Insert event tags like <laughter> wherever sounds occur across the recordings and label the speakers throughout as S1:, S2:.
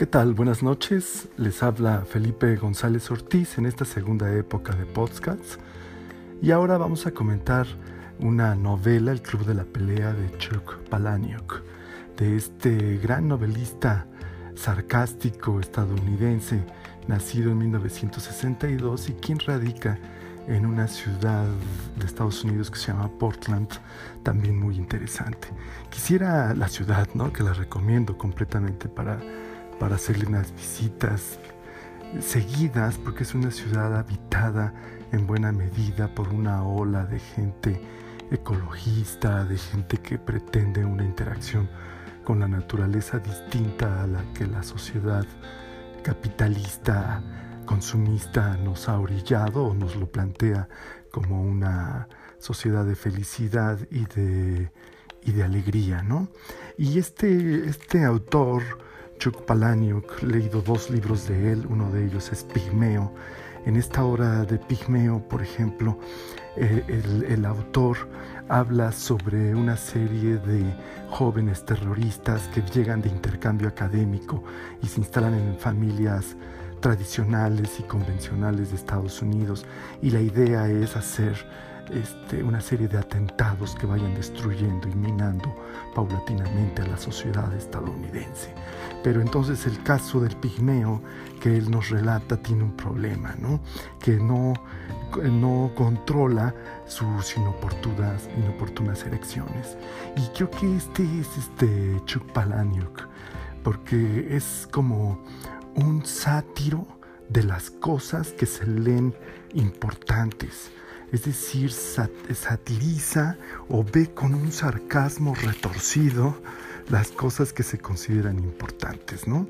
S1: ¿Qué tal? Buenas noches. Les habla Felipe González Ortiz en esta segunda época de podcasts. Y ahora vamos a comentar una novela, El Club de la Pelea de Chuck Palahniuk, de este gran novelista sarcástico estadounidense, nacido en 1962 y quien radica en una ciudad de Estados Unidos que se llama Portland, también muy interesante. Quisiera la ciudad, ¿no? que la recomiendo completamente para para hacerle unas visitas seguidas porque es una ciudad habitada en buena medida por una ola de gente ecologista, de gente que pretende una interacción con la naturaleza distinta a la que la sociedad capitalista consumista nos ha orillado o nos lo plantea como una sociedad de felicidad y de, y de alegría, ¿no? Y este, este autor Chuck Palahniuk, leído dos libros de él, uno de ellos es Pigmeo. En esta obra de Pigmeo, por ejemplo, eh, el, autor habla sobre una serie de jóvenes terroristas que llegan de intercambio académico y se instalan en familias tradicionales y convencionales de Estados Unidos y la idea es hacer este, una serie de atentados que vayan destruyendo y minando paulatinamente a la sociedad estadounidense. Pero entonces el caso del pigmeo que él nos relata tiene un problema, ¿no? que no, no controla sus inoportunas, inoportunas elecciones. Y creo que este es este Chuck Palahniuk, porque es como un sátiro de las cosas que se leen importantes es decir, satiriza o ve con un sarcasmo retorcido las cosas que se consideran importantes, ¿no?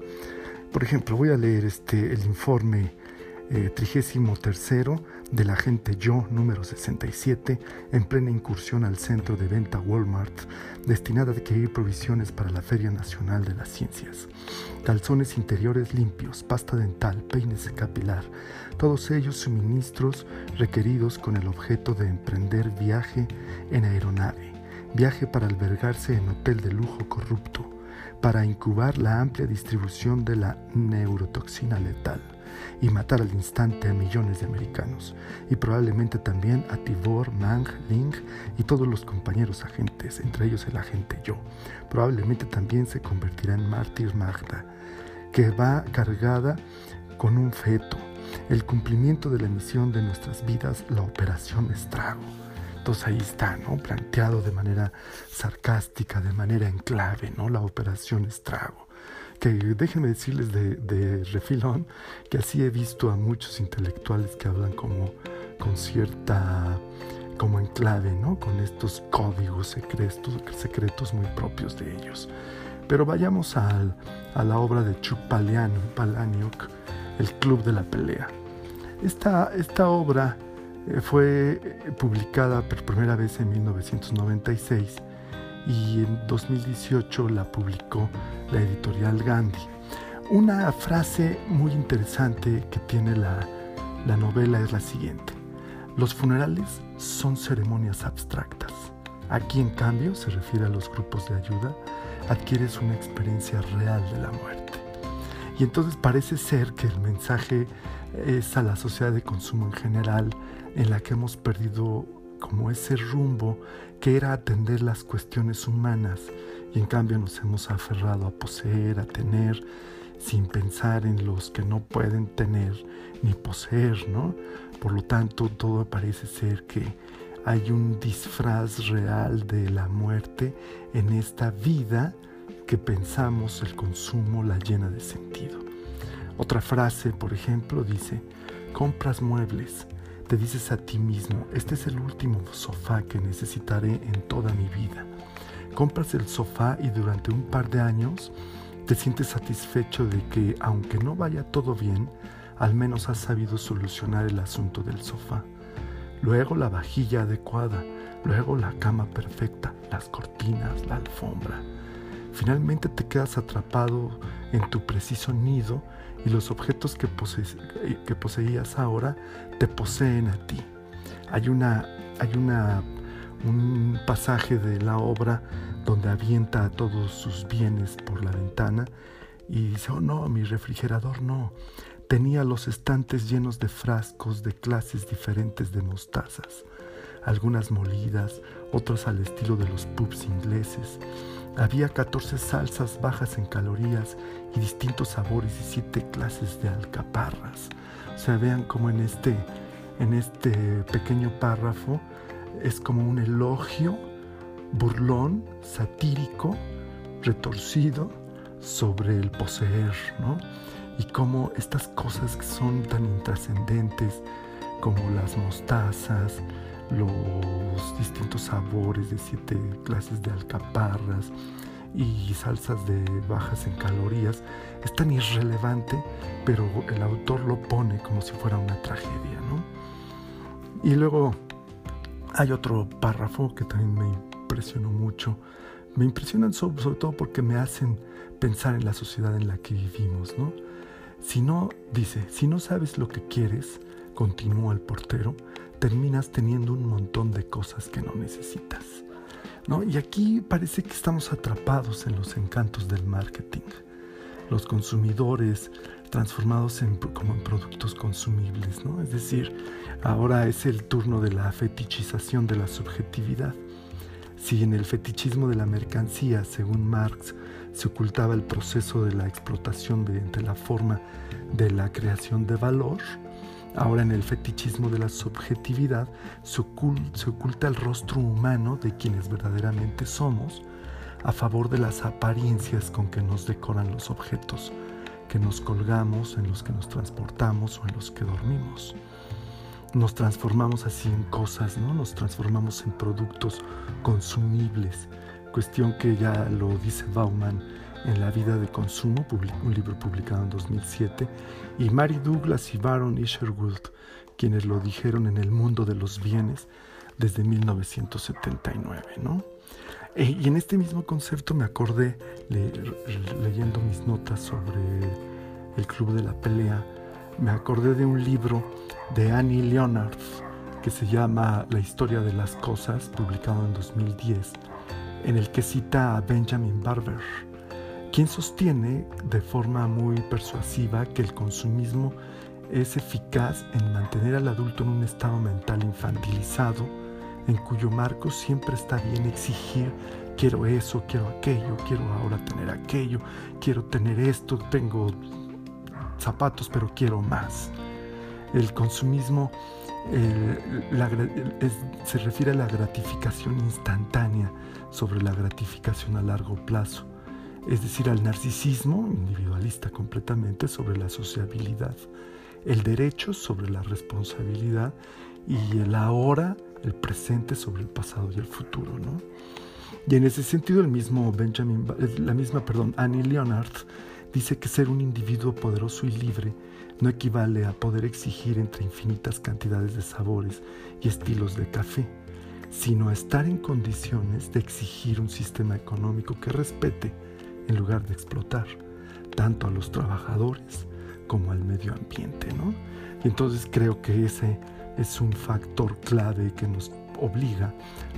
S1: Por ejemplo, voy a leer este, el informe eh, trigésimo tercero del agente Yo número 67 en plena incursión al centro de venta Walmart destinada a adquirir provisiones para la Feria Nacional de las Ciencias. Calzones interiores limpios, pasta dental, peines capilar, todos ellos suministros requeridos con el objeto de emprender viaje en aeronave, viaje para albergarse en hotel de lujo corrupto, para incubar la amplia distribución de la neurotoxina letal y matar al instante a millones de americanos, y probablemente también a Tibor, Mang, Ling y todos los compañeros agentes, entre ellos el agente yo. Probablemente también se convertirá en mártir Magda, que va cargada con un feto, el cumplimiento de la misión de nuestras vidas, la operación estrago. Entonces ahí está, ¿no? Planteado de manera sarcástica, de manera en clave, ¿no? La operación estrago. Que déjenme decirles de, refilón que así he visto a muchos intelectuales que hablan como con cierta como en clave, ¿no? Con estos códigos secretos, secretos muy propios de ellos. Pero vayamos a la obra de Chuck Palahniuk, El Club de la Pelea. Esta, esta obra eh, fue eh, publicada por primera vez en 1996 y en 2018 la publicó la editorial Gandhi. Una frase muy interesante que tiene la, la novela es la siguiente. Los funerales son ceremonias abstractas. Aquí en cambio se refiere a los grupos de ayuda adquieres una experiencia real de la muerte. Y entonces parece ser que el mensaje es a la sociedad de consumo en general, en la que hemos perdido como ese rumbo que era atender las cuestiones humanas y en cambio nos hemos aferrado a poseer, a tener, sin pensar en los que no pueden tener ni poseer, ¿no? Por lo tanto, todo parece ser que hay un disfraz real de la muerte en esta vida que pensamos el consumo la llena de sentido. Otra frase, por ejemplo, dice, compras muebles, te dices a ti mismo, este es el último sofá que necesitaré en toda mi vida. Compras el sofá y durante un par de años te sientes satisfecho de que, aunque no vaya todo bien, al menos has sabido solucionar el asunto del sofá luego la vajilla adecuada, luego la cama perfecta, las cortinas, la alfombra. Finalmente te quedas atrapado en tu preciso nido y los objetos que, que poseías ahora te poseen a ti. Hay, una, hay una, un pasaje de la obra donde avienta todos sus bienes por la ventana y dice, oh no, mi refrigerador no. Tenía los estantes llenos de frascos de clases diferentes de mostazas, algunas molidas, otras al estilo de los pubs ingleses. Había 14 salsas bajas en calorías y distintos sabores y siete clases de alcaparras. O sea, vean cómo en este, en este pequeño párrafo es como un elogio burlón, satírico, retorcido sobre el poseer, ¿no? Y cómo estas cosas que son tan intrascendentes como las mostazas, los distintos sabores de siete clases de alcaparras y salsas de bajas en calorías, es tan irrelevante, pero el autor lo pone como si fuera una tragedia, ¿no? Y luego hay otro párrafo que también me impresionó mucho. Me impresionan sobre, todo porque me hacen pensar en la sociedad en la que vivimos, ¿no? Si no, dice, si no sabes lo que quieres, continúa el portero, terminas teniendo un montón de cosas que no necesitas. ¿no? Y aquí parece que estamos atrapados en los encantos del marketing. Los consumidores transformados en, como en productos consumibles. ¿no? Es decir, ahora es el turno de la fetichización de la subjetividad. Si en el fetichismo de la mercancía, según Marx, se ocultaba el proceso de la explotación mediante la forma de la creación de valor, ahora en el fetichismo de la subjetividad se oculta, el rostro humano de quienes verdaderamente somos a favor de las apariencias con que nos decoran los objetos que nos colgamos, en los que nos transportamos o en los que dormimos. Nos transformamos así en cosas, ¿no? Nos transformamos en productos consumibles cuestión que ya lo dice Bauman en La vida de consumo, un libro publicado en 2007, y Mary Douglas y Baron Isherwood, quienes lo dijeron en El mundo de los bienes desde 1979, ¿no? E, y en este mismo concepto me acordé, leyendo mis notas sobre el Club de la Pelea, me acordé de un libro de Annie Leonard que se llama La historia de las cosas, publicado en 2010 en el que cita a Benjamin Barber, quien sostiene de forma muy persuasiva que el consumismo es eficaz en mantener al adulto en un estado mental infantilizado, en cuyo marco siempre está bien exigir, quiero eso, quiero aquello, quiero ahora tener aquello, quiero tener esto, tengo zapatos, pero quiero más. El consumismo se refiere a la gratificación instantánea sobre la gratificación a largo plazo, es decir, al narcisismo individualista completamente sobre la sociabilidad, el derecho sobre la responsabilidad y el ahora, el presente sobre el pasado y el futuro, ¿no? Y en ese sentido el mismo Benjamin, la misma, perdón, Annie Leonard dice que ser un individuo poderoso y libre no equivale a poder exigir entre infinitas cantidades de sabores y estilos de café, sino a estar en condiciones de exigir un sistema económico que respete en lugar de explotar tanto a los trabajadores como al medio ambiente, ¿no? Y entonces creo que ese es un factor clave que nos obliga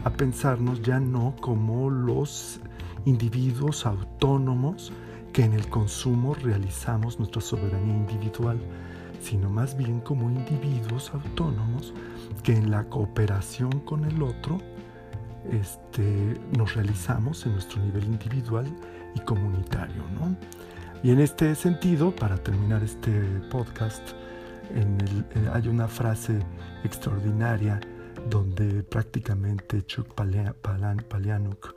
S1: a pensarnos ya no como los individuos autónomos que en el consumo realizamos nuestra soberanía individual, sino más bien como individuos autónomos que en la cooperación con el otro este, nos realizamos en nuestro nivel individual y comunitario. ¿no? Y en este sentido, para terminar este podcast, en el, eh, hay una frase extraordinaria donde prácticamente Chuck Palahniuk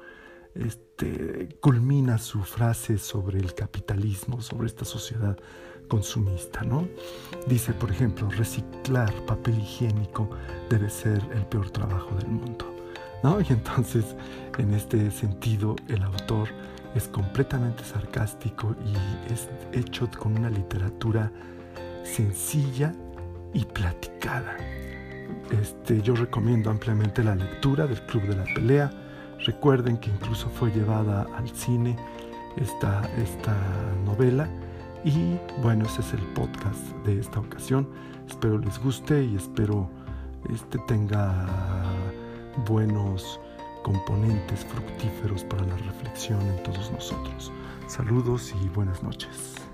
S1: este, culmina su frase sobre el capitalismo, sobre esta sociedad consumista, ¿no? Dice, por ejemplo, reciclar papel higiénico debe ser el peor trabajo del mundo, ¿no? <laughs> Y entonces, en este sentido, el autor es completamente sarcástico y es hecho con una literatura sencilla y platicada. Este, yo recomiendo ampliamente la lectura del Club de la Pelea, Recuerden que incluso fue llevada al cine esta, esta novela. Y bueno, ese es el podcast de esta ocasión. Espero les guste y espero este tenga buenos componentes fructíferos para la reflexión en todos nosotros. Saludos y buenas noches.